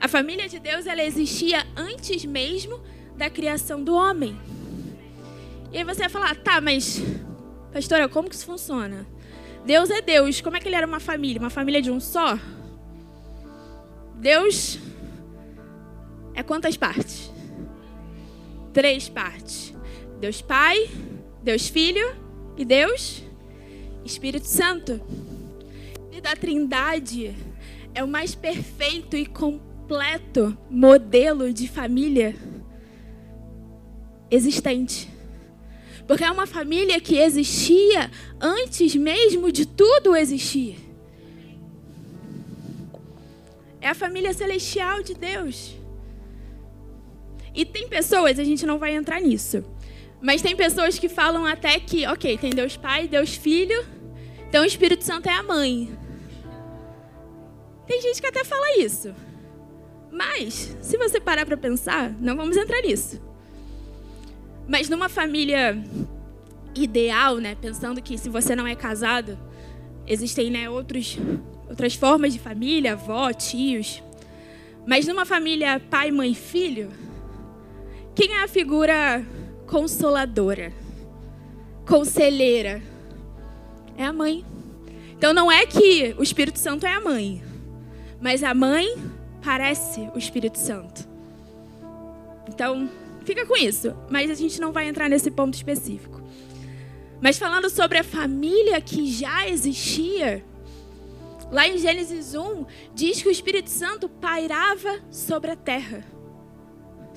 A família de Deus ela existia antes mesmo da criação do homem. E aí você vai falar, tá, mas pastora, como que isso funciona? Deus é Deus, como é que ele era uma família? Uma família de um só? Deus é quantas partes? Três partes. Deus Pai, Deus Filho e Deus Espírito Santo. E da Trindade é o mais perfeito e completo modelo de família existente. Porque é uma família que existia antes mesmo de tudo existir. É a família celestial de Deus. E tem pessoas, a gente não vai entrar nisso, mas tem pessoas que falam até que, ok, tem Deus Pai, Deus Filho, então o Espírito Santo é a mãe. Tem gente que até fala isso. Mas, se você parar para pensar, não vamos entrar nisso. Mas numa família ideal, né, pensando que se você não é casado, existem né, outros, outras formas de família, avó, tios. Mas numa família pai, mãe, filho, quem é a figura consoladora, conselheira? É a mãe. Então não é que o Espírito Santo é a mãe, mas a mãe parece o Espírito Santo. Então, fica com isso, mas a gente não vai entrar nesse ponto específico. Mas falando sobre a família que já existia, lá em Gênesis 1, diz que o Espírito Santo pairava sobre a terra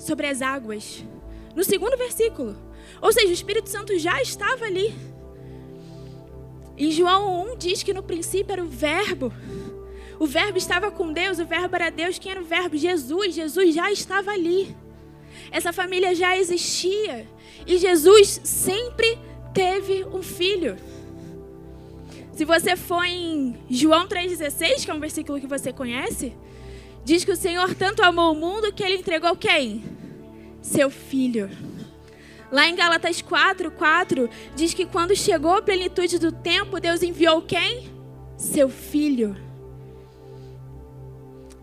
sobre as águas. No segundo versículo. Ou seja, o Espírito Santo já estava ali. Em João 1 diz que no princípio era o Verbo. O Verbo estava com Deus, o Verbo era Deus. Quem era o Verbo? Jesus. Jesus já estava ali. Essa família já existia. E Jesus sempre teve um filho. Se você for em João 3,16, que é um versículo que você conhece, Diz que o Senhor tanto amou o mundo que ele entregou quem? Seu filho. Lá em Gálatas 4, 4, diz que quando chegou a plenitude do tempo, Deus enviou quem? Seu filho.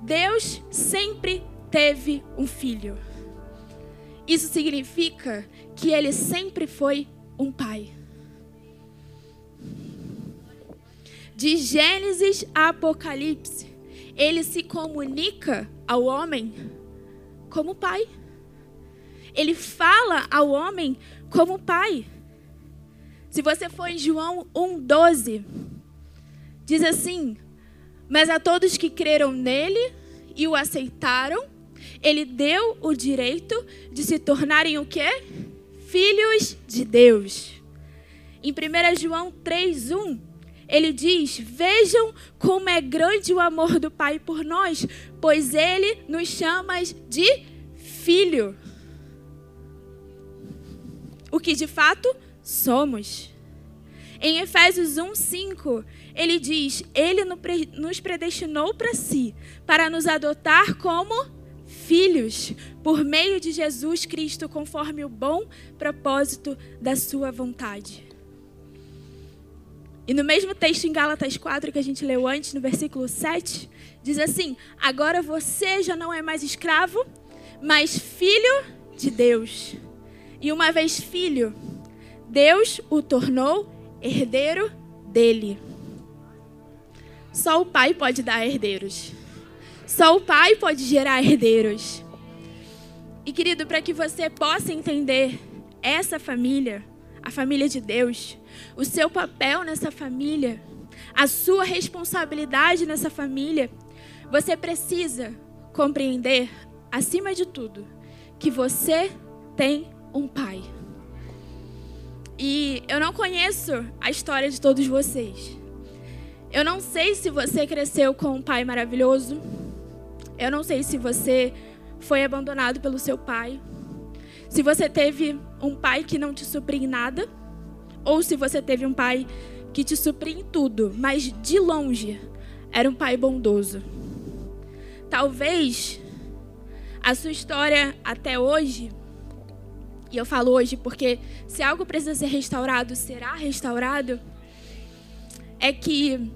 Deus sempre teve um filho. Isso significa que ele sempre foi um pai. De Gênesis a Apocalipse, ele se comunica ao homem como pai. Ele fala ao homem como pai. Se você for em João 1,12, diz assim: Mas a todos que creram nele e o aceitaram, ele deu o direito de se tornarem o quê? Filhos de Deus. Em 1 João 3,1, ele diz: Vejam como é grande o amor do Pai por nós, pois ele nos chama de filho. O que de fato somos. Em Efésios 1:5, ele diz: Ele nos predestinou para si, para nos adotar como filhos, por meio de Jesus Cristo, conforme o bom propósito da sua vontade. E no mesmo texto em Gálatas 4 que a gente leu antes, no versículo 7, diz assim: Agora você já não é mais escravo, mas filho de Deus. E uma vez filho, Deus o tornou herdeiro dele. Só o pai pode dar herdeiros. Só o pai pode gerar herdeiros. E querido, para que você possa entender essa família, a família de Deus, o seu papel nessa família, a sua responsabilidade nessa família, você precisa compreender, acima de tudo, que você tem um pai. E eu não conheço a história de todos vocês. Eu não sei se você cresceu com um pai maravilhoso. Eu não sei se você foi abandonado pelo seu pai. Se você teve um pai que não te supria em nada ou se você teve um pai que te supria em tudo, mas de longe era um pai bondoso. Talvez a sua história até hoje, e eu falo hoje porque se algo precisa ser restaurado, será restaurado, é que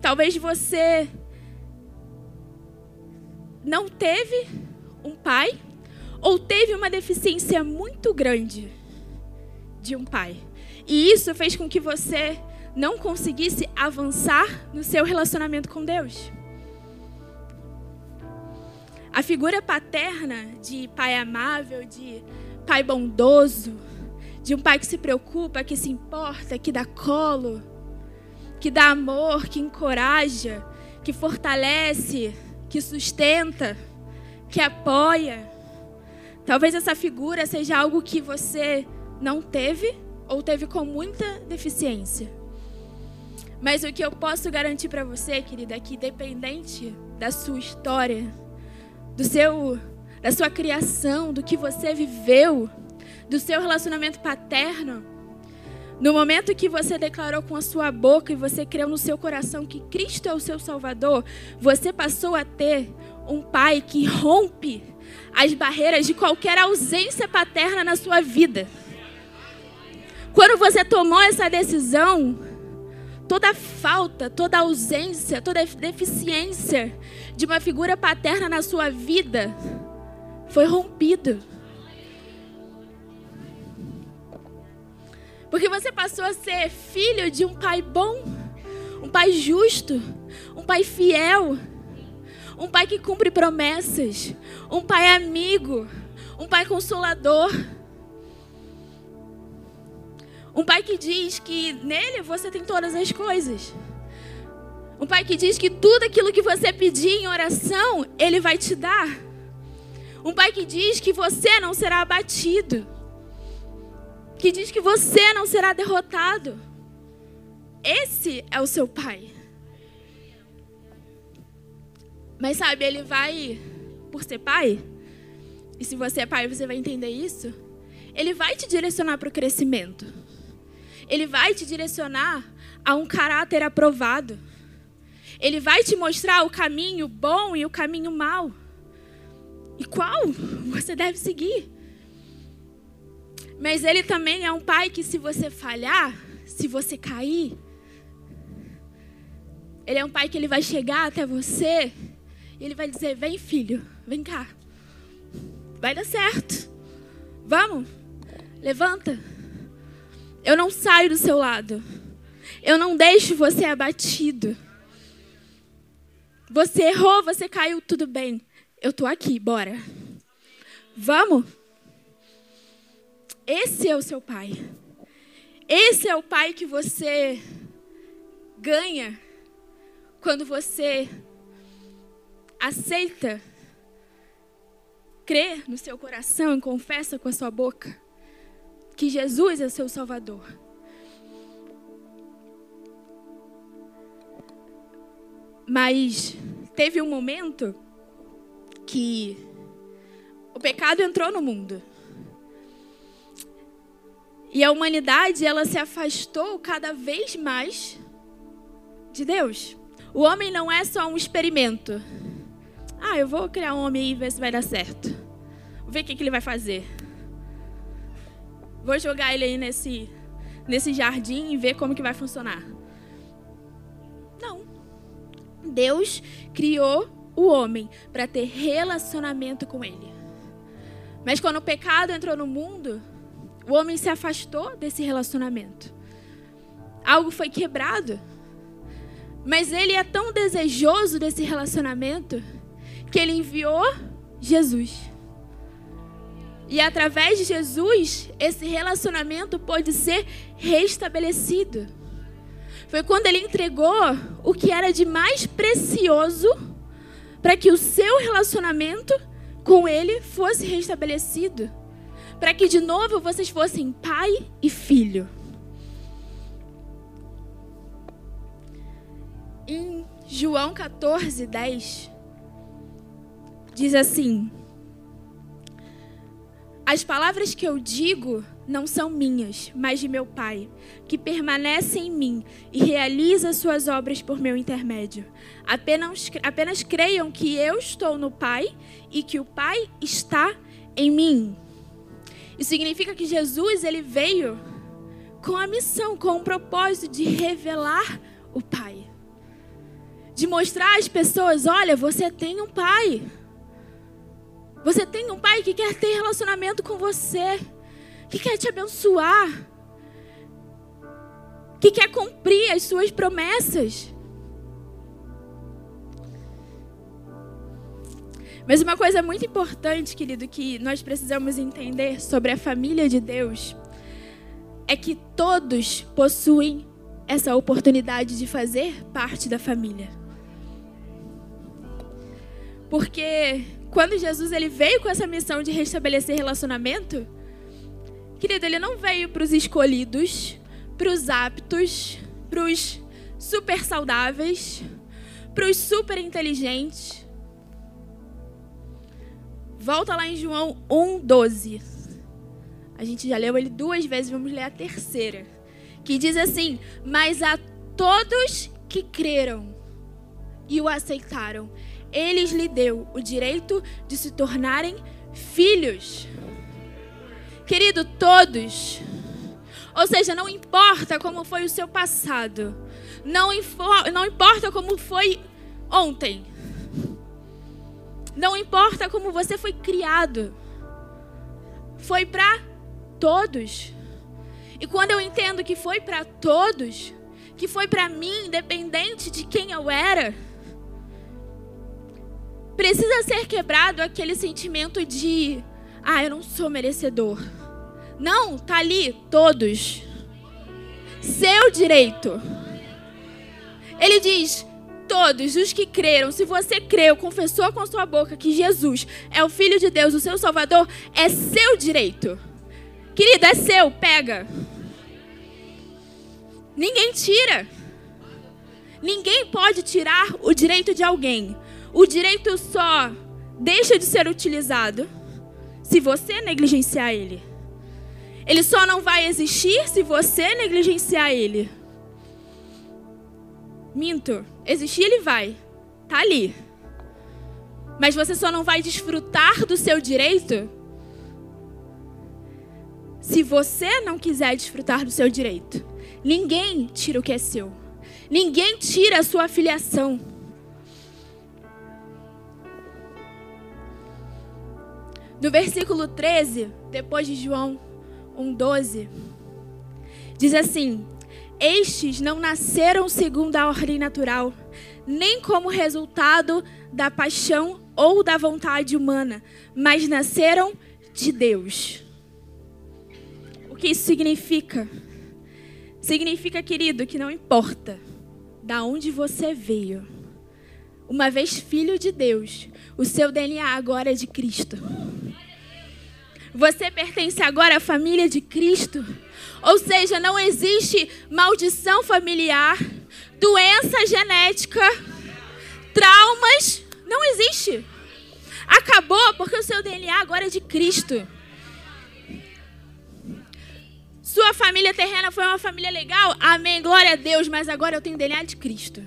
talvez você não teve um pai ou teve uma deficiência muito grande de um pai. E isso fez com que você não conseguisse avançar no seu relacionamento com Deus. A figura paterna de pai amável, de pai bondoso, de um pai que se preocupa, que se importa, que dá colo, que dá amor, que encoraja, que fortalece, que sustenta, que apoia. Talvez essa figura seja algo que você não teve ou teve com muita deficiência. Mas o que eu posso garantir para você, querida, é que independente da sua história, do seu da sua criação, do que você viveu, do seu relacionamento paterno, no momento que você declarou com a sua boca e você creu no seu coração que Cristo é o seu Salvador, você passou a ter um pai que rompe as barreiras de qualquer ausência paterna na sua vida. Quando você tomou essa decisão, toda falta, toda ausência, toda deficiência de uma figura paterna na sua vida foi rompido. Porque você passou a ser filho de um pai bom, um pai justo, um pai fiel, um pai que cumpre promessas, um pai amigo, um pai consolador. Um pai que diz que nele você tem todas as coisas. Um pai que diz que tudo aquilo que você pedir em oração, ele vai te dar. Um pai que diz que você não será abatido. Que diz que você não será derrotado. Esse é o seu pai. Mas sabe, ele vai, por ser pai, e se você é pai, você vai entender isso. Ele vai te direcionar para o crescimento. Ele vai te direcionar a um caráter aprovado. Ele vai te mostrar o caminho bom e o caminho mau. E qual você deve seguir. Mas ele também é um pai que, se você falhar, se você cair, ele é um pai que ele vai chegar até você e ele vai dizer: Vem, filho, vem cá. Vai dar certo. Vamos, levanta. Eu não saio do seu lado. Eu não deixo você abatido. Você errou, você caiu, tudo bem. Eu tô aqui, bora. Vamos? Esse é o seu pai. Esse é o pai que você ganha quando você aceita crer no seu coração e confessa com a sua boca que Jesus é seu Salvador. Mas teve um momento que o pecado entrou no mundo. E a humanidade, ela se afastou cada vez mais de Deus. O homem não é só um experimento. Ah, eu vou criar um homem e ver se vai dar certo. Vou ver o que, que ele vai fazer. Vou jogar ele aí nesse, nesse jardim e ver como que vai funcionar. Não. Deus criou o homem para ter relacionamento com ele. Mas quando o pecado entrou no mundo, o homem se afastou desse relacionamento. Algo foi quebrado. Mas ele é tão desejoso desse relacionamento que ele enviou Jesus. E através de Jesus, esse relacionamento pode ser restabelecido. Foi quando ele entregou o que era de mais precioso para que o seu relacionamento com ele fosse restabelecido. Para que de novo vocês fossem pai e filho. Em João 14, 10, diz assim: as palavras que eu digo não são minhas, mas de meu Pai, que permanece em mim e realiza suas obras por meu intermédio. Apenas, apenas creiam que eu estou no Pai e que o Pai está em mim. Isso significa que Jesus ele veio com a missão, com o propósito de revelar o Pai. De mostrar às pessoas: olha, você tem um Pai. Você tem um pai que quer ter relacionamento com você, que quer te abençoar, que quer cumprir as suas promessas. Mas uma coisa muito importante, querido, que nós precisamos entender sobre a família de Deus é que todos possuem essa oportunidade de fazer parte da família. Porque quando Jesus ele veio com essa missão de restabelecer relacionamento, querido, ele não veio para os escolhidos, para os aptos, para os super saudáveis, para os super inteligentes. Volta lá em João 1,12. A gente já leu ele duas vezes, vamos ler a terceira. Que diz assim: Mas a todos que creram e o aceitaram, eles lhe deu o direito de se tornarem filhos. Querido, todos. Ou seja, não importa como foi o seu passado. Não, não importa como foi ontem. Não importa como você foi criado. Foi para todos. E quando eu entendo que foi para todos, que foi para mim, independente de quem eu era, precisa ser quebrado aquele sentimento de, ah, eu não sou merecedor. Não, tá ali todos. Seu direito. Ele diz: todos os que creram, se você creu, confessou com sua boca que Jesus é o Filho de Deus, o seu Salvador, é seu direito. Querido, é seu, pega. Ninguém tira. Ninguém pode tirar o direito de alguém. O direito só deixa de ser utilizado se você negligenciar ele. Ele só não vai existir se você negligenciar ele. Minto. Existir ele vai. Tá ali. Mas você só não vai desfrutar do seu direito se você não quiser desfrutar do seu direito. Ninguém tira o que é seu. Ninguém tira a sua filiação. No versículo 13, depois de João 1,12, diz assim: estes não nasceram segundo a ordem natural, nem como resultado da paixão ou da vontade humana, mas nasceram de Deus. O que isso significa? Significa, querido, que não importa da onde você veio. Uma vez filho de Deus, o seu DNA agora é de Cristo. Você pertence agora à família de Cristo. Ou seja, não existe maldição familiar, doença genética, traumas. Não existe. Acabou porque o seu DNA agora é de Cristo. Sua família terrena foi uma família legal? Amém, glória a Deus, mas agora eu tenho DNA de Cristo.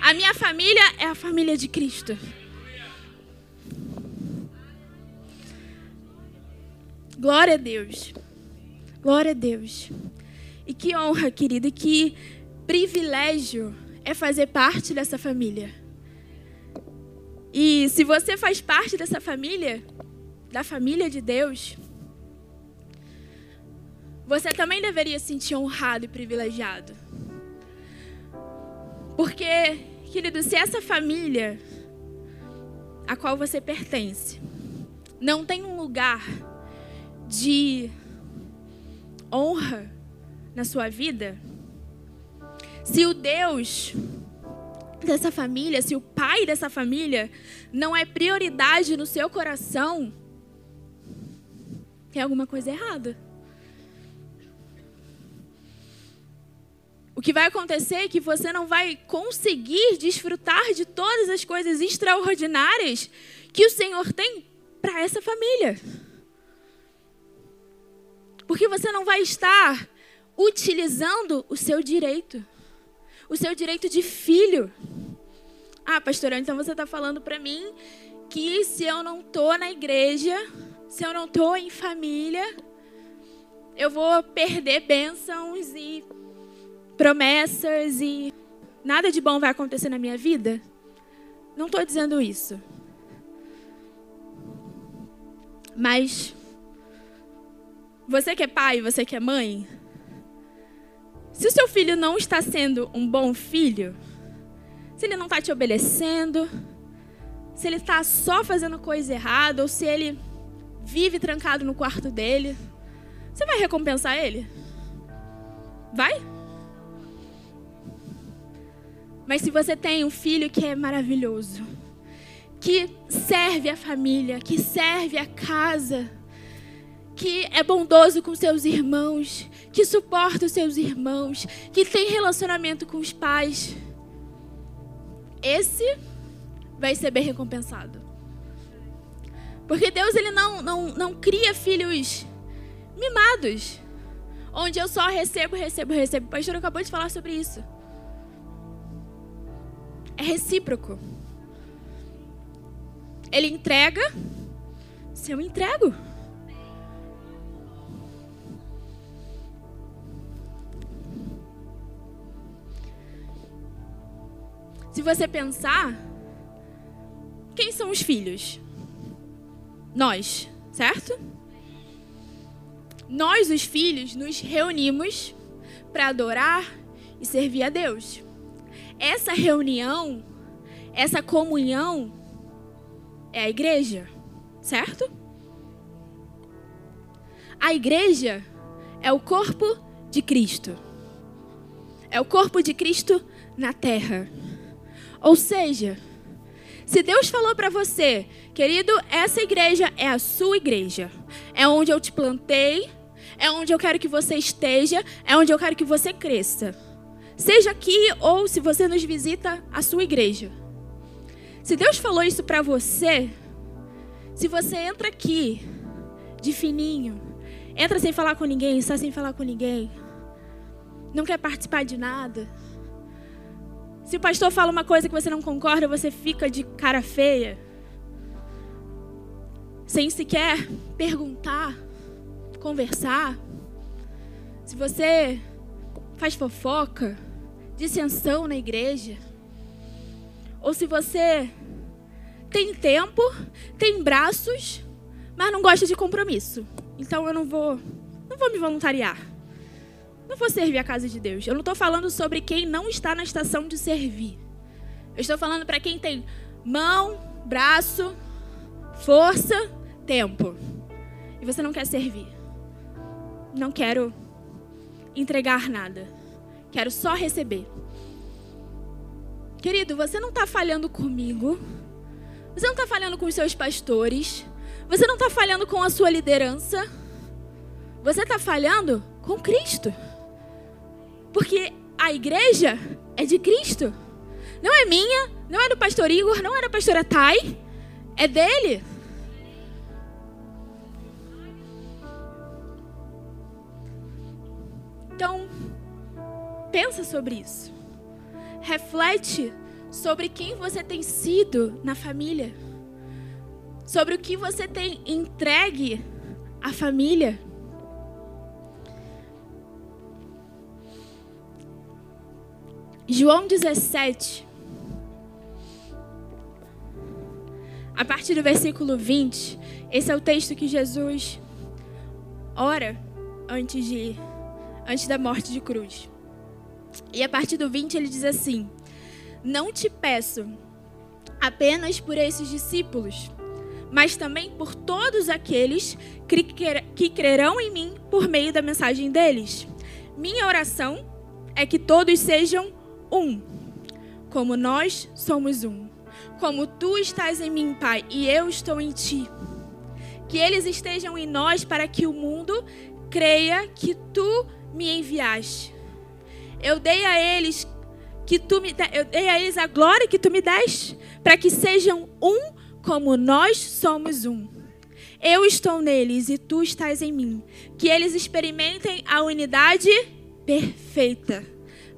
A minha família é a família de Cristo. Glória a Deus. Glória a Deus. E que honra, querida, e que privilégio é fazer parte dessa família. E se você faz parte dessa família, da família de Deus, você também deveria se sentir honrado e privilegiado. Porque, querido, se essa família a qual você pertence não tem um lugar de honra na sua vida, se o Deus dessa família, se o pai dessa família não é prioridade no seu coração, tem alguma coisa errada. O que vai acontecer é que você não vai conseguir desfrutar de todas as coisas extraordinárias que o Senhor tem para essa família. Porque você não vai estar utilizando o seu direito. O seu direito de filho. Ah, pastora, então você está falando para mim que se eu não estou na igreja, se eu não estou em família, eu vou perder bênçãos e promessas e nada de bom vai acontecer na minha vida? Não estou dizendo isso. Mas você que é pai, você que é mãe, se o seu filho não está sendo um bom filho, se ele não está te obedecendo, se ele está só fazendo coisa errada, ou se ele vive trancado no quarto dele, você vai recompensar ele? Vai? Mas se você tem um filho que é maravilhoso, que serve a família, que serve a casa, que é bondoso com seus irmãos, que suporta os seus irmãos, que tem relacionamento com os pais, esse vai ser bem recompensado. Porque Deus ele não, não, não cria filhos mimados, onde eu só recebo, recebo, recebo. O pastor acabou de falar sobre isso. É recíproco. Ele entrega, se eu entrego. Se você pensar, quem são os filhos? Nós, certo? Nós, os filhos, nos reunimos para adorar e servir a Deus. Essa reunião, essa comunhão é a igreja, certo? A igreja é o corpo de Cristo. É o corpo de Cristo na terra. Ou seja, se Deus falou para você, querido, essa igreja é a sua igreja, é onde eu te plantei, é onde eu quero que você esteja, é onde eu quero que você cresça. Seja aqui ou se você nos visita, a sua igreja. Se Deus falou isso para você, se você entra aqui de fininho, entra sem falar com ninguém, está sem falar com ninguém, não quer participar de nada, se o pastor fala uma coisa que você não concorda, você fica de cara feia. Sem sequer perguntar, conversar. Se você faz fofoca, dissensão na igreja. Ou se você tem tempo, tem braços, mas não gosta de compromisso. Então eu não vou, não vou me voluntariar não vou servir a casa de Deus. Eu não estou falando sobre quem não está na estação de servir. Eu estou falando para quem tem mão, braço, força, tempo. E você não quer servir. Não quero entregar nada. Quero só receber. Querido, você não está falhando comigo. Você não está falhando com os seus pastores. Você não está falhando com a sua liderança. Você está falhando com Cristo. Porque a igreja é de Cristo. Não é minha, não é do pastor Igor, não é da pastora Thay. É dele. Então, pensa sobre isso. Reflete sobre quem você tem sido na família. Sobre o que você tem entregue à família. João 17, a partir do versículo 20, esse é o texto que Jesus ora antes, de, antes da morte de cruz. E a partir do 20 ele diz assim: Não te peço apenas por esses discípulos, mas também por todos aqueles que crerão em mim por meio da mensagem deles. Minha oração é que todos sejam um, como nós somos um. Como tu estás em mim, Pai, e eu estou em ti. Que eles estejam em nós para que o mundo creia que tu me enviaste. Eu dei a eles que tu me eu dei a eles a glória que tu me deste, para que sejam um como nós somos um. Eu estou neles e tu estás em mim. Que eles experimentem a unidade perfeita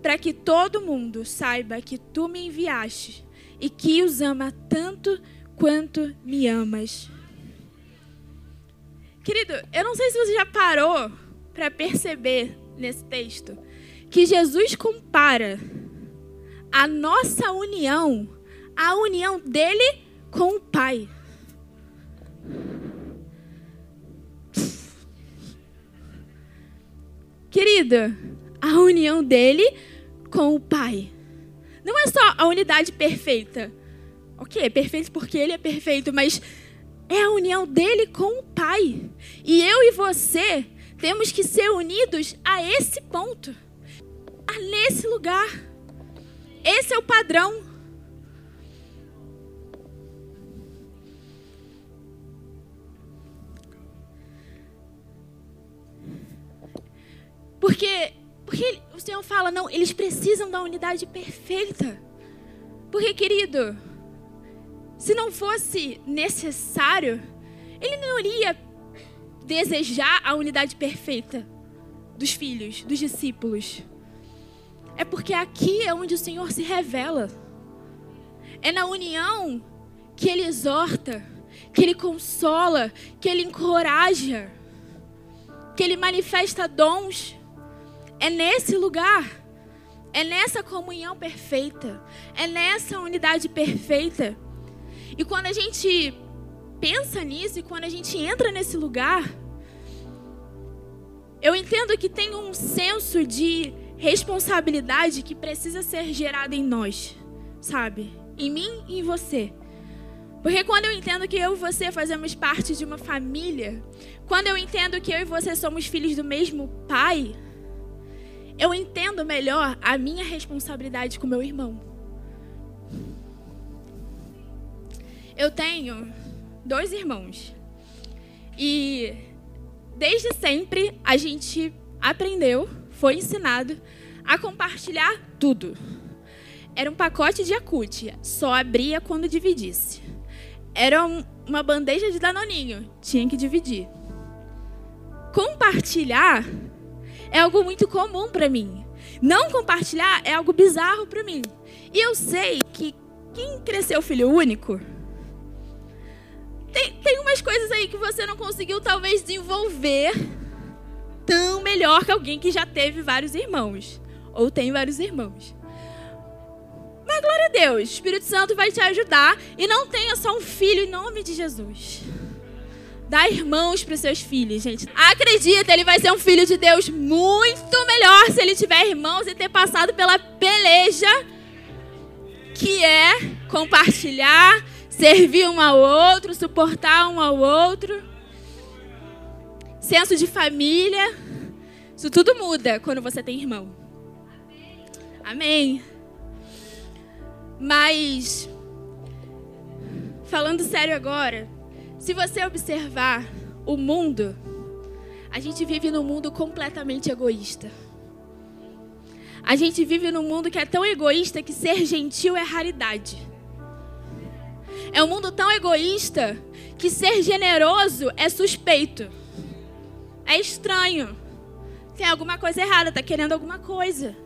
para que todo mundo saiba que tu me enviaste e que os ama tanto quanto me amas. Querido, eu não sei se você já parou para perceber nesse texto que Jesus compara a nossa união à união dele com o Pai. Querido, a união dele com o Pai. Não é só a unidade perfeita. Ok, é perfeito porque ele é perfeito, mas é a união dele com o Pai. E eu e você temos que ser unidos a esse ponto, a nesse lugar. Esse é o padrão. Porque, porque o Senhor fala, não, eles precisam da unidade perfeita. Porque, querido, se não fosse necessário, ele não iria desejar a unidade perfeita dos filhos, dos discípulos. É porque aqui é onde o Senhor se revela. É na união que ele exorta, que ele consola, que ele encoraja, que ele manifesta dons. É nesse lugar, é nessa comunhão perfeita, é nessa unidade perfeita e quando a gente pensa nisso e quando a gente entra nesse lugar, eu entendo que tem um senso de responsabilidade que precisa ser gerado em nós, sabe? Em mim e em você. Porque quando eu entendo que eu e você fazemos parte de uma família, quando eu entendo que eu e você somos filhos do mesmo pai, eu entendo melhor a minha responsabilidade com meu irmão. Eu tenho dois irmãos. E desde sempre a gente aprendeu, foi ensinado a compartilhar tudo. Era um pacote de acute, só abria quando dividisse. Era um, uma bandeja de danoninho, tinha que dividir. Compartilhar é algo muito comum para mim. Não compartilhar é algo bizarro para mim. E eu sei que quem cresceu filho único tem, tem umas coisas aí que você não conseguiu talvez desenvolver tão melhor que alguém que já teve vários irmãos. Ou tem vários irmãos. Mas glória a Deus, o Espírito Santo vai te ajudar. E não tenha só um filho em nome de Jesus. Dá irmãos para seus filhos, gente. Acredita, ele vai ser um filho de Deus muito melhor se ele tiver irmãos e ter passado pela peleja que é compartilhar servir um ao outro, suportar um ao outro. Senso de família. Isso tudo muda quando você tem irmão. Amém. Mas, falando sério agora, se você observar o mundo, a gente vive num mundo completamente egoísta. A gente vive num mundo que é tão egoísta que ser gentil é raridade. É um mundo tão egoísta que ser generoso é suspeito. É estranho. Tem alguma coisa errada, está querendo alguma coisa.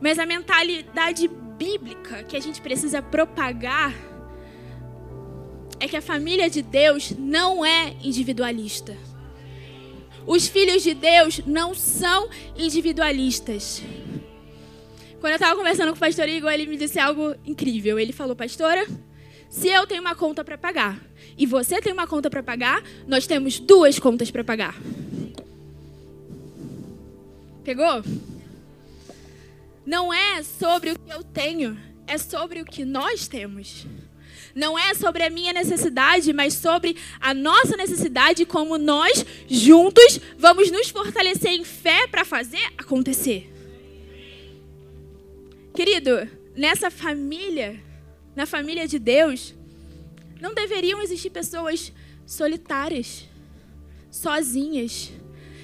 Mas a mentalidade bíblica que a gente precisa propagar é que a família de Deus não é individualista. Os filhos de Deus não são individualistas. Quando eu estava conversando com o pastor Igor, ele me disse algo incrível. Ele falou, pastora, se eu tenho uma conta para pagar e você tem uma conta para pagar, nós temos duas contas para pagar. Pegou? Não é sobre o que eu tenho, é sobre o que nós temos. Não é sobre a minha necessidade, mas sobre a nossa necessidade, como nós juntos vamos nos fortalecer em fé para fazer acontecer. Querido, nessa família, na família de Deus, não deveriam existir pessoas solitárias, sozinhas,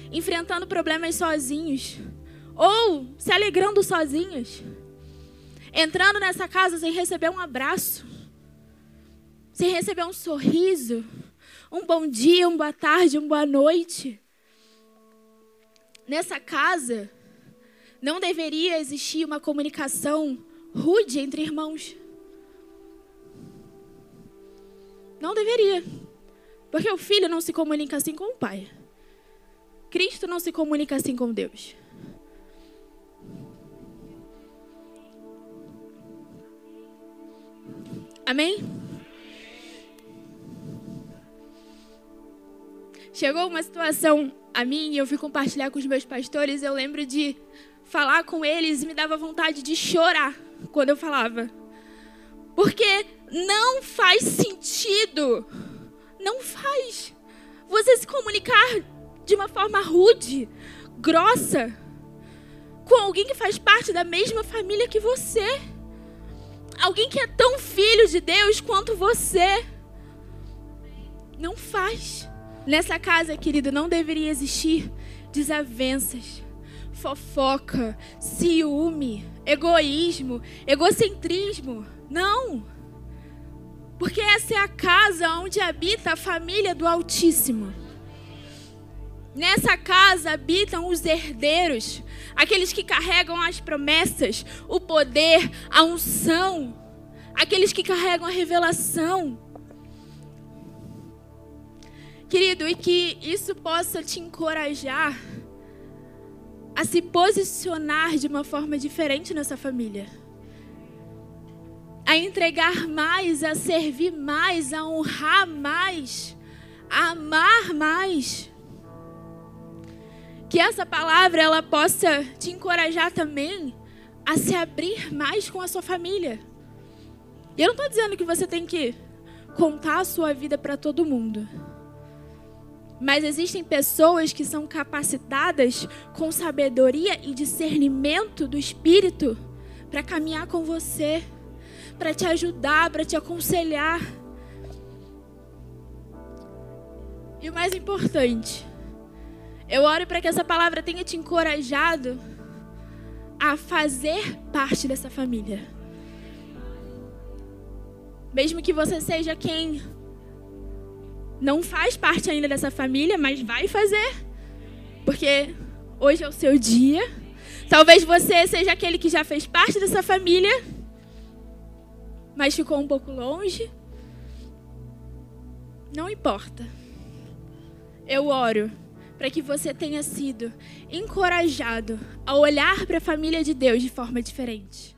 enfrentando problemas sozinhos, ou se alegrando sozinhas, entrando nessa casa sem receber um abraço, sem receber um sorriso, um bom dia, uma boa tarde, uma boa noite. Nessa casa, não deveria existir uma comunicação rude entre irmãos. Não deveria. Porque o filho não se comunica assim com o pai. Cristo não se comunica assim com Deus. Amém? Chegou uma situação a mim e eu fui compartilhar com os meus pastores, eu lembro de falar com eles e me dava vontade de chorar quando eu falava. Porque não faz sentido. Não faz. Você se comunicar de uma forma rude, grossa, com alguém que faz parte da mesma família que você. Alguém que é tão filho de Deus quanto você. Não faz. Nessa casa, querido, não deveria existir desavenças, fofoca, ciúme, egoísmo, egocentrismo. Não. Porque essa é a casa onde habita a família do Altíssimo. Nessa casa habitam os herdeiros, aqueles que carregam as promessas, o poder, a unção, aqueles que carregam a revelação. Querido, e que isso possa te encorajar a se posicionar de uma forma diferente nessa família. A entregar mais, a servir mais, a honrar mais, a amar mais que essa palavra ela possa te encorajar também a se abrir mais com a sua família. E eu não estou dizendo que você tem que contar a sua vida para todo mundo. Mas existem pessoas que são capacitadas com sabedoria e discernimento do Espírito para caminhar com você, para te ajudar, para te aconselhar. E o mais importante, eu oro para que essa palavra tenha te encorajado a fazer parte dessa família. Mesmo que você seja quem não faz parte ainda dessa família, mas vai fazer. Porque hoje é o seu dia. Talvez você seja aquele que já fez parte dessa família, mas ficou um pouco longe. Não importa. Eu oro para que você tenha sido encorajado a olhar para a família de Deus de forma diferente.